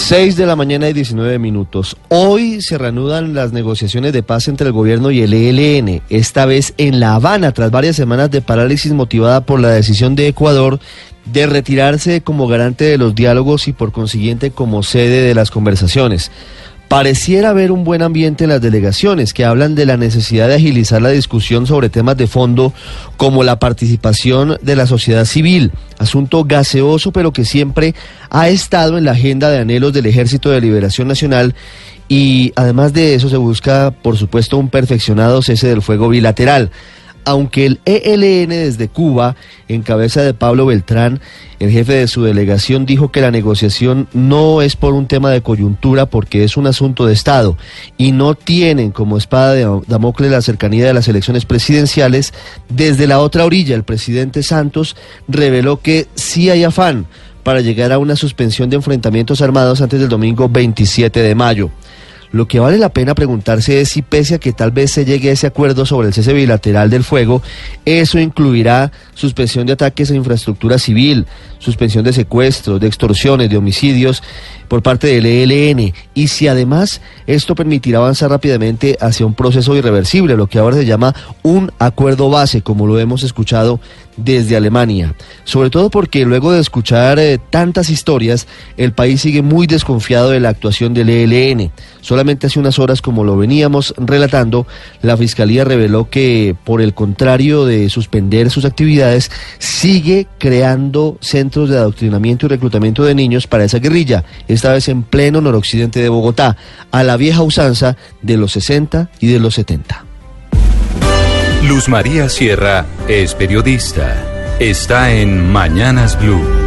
6 de la mañana y 19 minutos. Hoy se reanudan las negociaciones de paz entre el gobierno y el ELN, esta vez en La Habana, tras varias semanas de parálisis motivada por la decisión de Ecuador de retirarse como garante de los diálogos y por consiguiente como sede de las conversaciones. Pareciera haber un buen ambiente en las delegaciones que hablan de la necesidad de agilizar la discusión sobre temas de fondo como la participación de la sociedad civil, asunto gaseoso pero que siempre ha estado en la agenda de anhelos del Ejército de Liberación Nacional. Y además de eso se busca, por supuesto, un perfeccionado cese del fuego bilateral aunque el ELN desde Cuba, en cabeza de Pablo Beltrán, el jefe de su delegación, dijo que la negociación no es por un tema de coyuntura porque es un asunto de Estado y no tienen como espada de Damocles la cercanía de las elecciones presidenciales, desde la otra orilla el presidente Santos reveló que sí hay afán para llegar a una suspensión de enfrentamientos armados antes del domingo 27 de mayo. Lo que vale la pena preguntarse es si pese a que tal vez se llegue a ese acuerdo sobre el cese bilateral del fuego, eso incluirá suspensión de ataques a infraestructura civil, suspensión de secuestros, de extorsiones, de homicidios por parte del ELN y si además esto permitirá avanzar rápidamente hacia un proceso irreversible, lo que ahora se llama un acuerdo base, como lo hemos escuchado desde Alemania. Sobre todo porque luego de escuchar eh, tantas historias, el país sigue muy desconfiado de la actuación del ELN. Solamente hace unas horas, como lo veníamos relatando, la Fiscalía reveló que, por el contrario de suspender sus actividades, sigue creando centros de adoctrinamiento y reclutamiento de niños para esa guerrilla, esta vez en pleno noroccidente de Bogotá, a la vieja usanza de los 60 y de los 70. Luz María Sierra es periodista. Está en Mañanas Blue.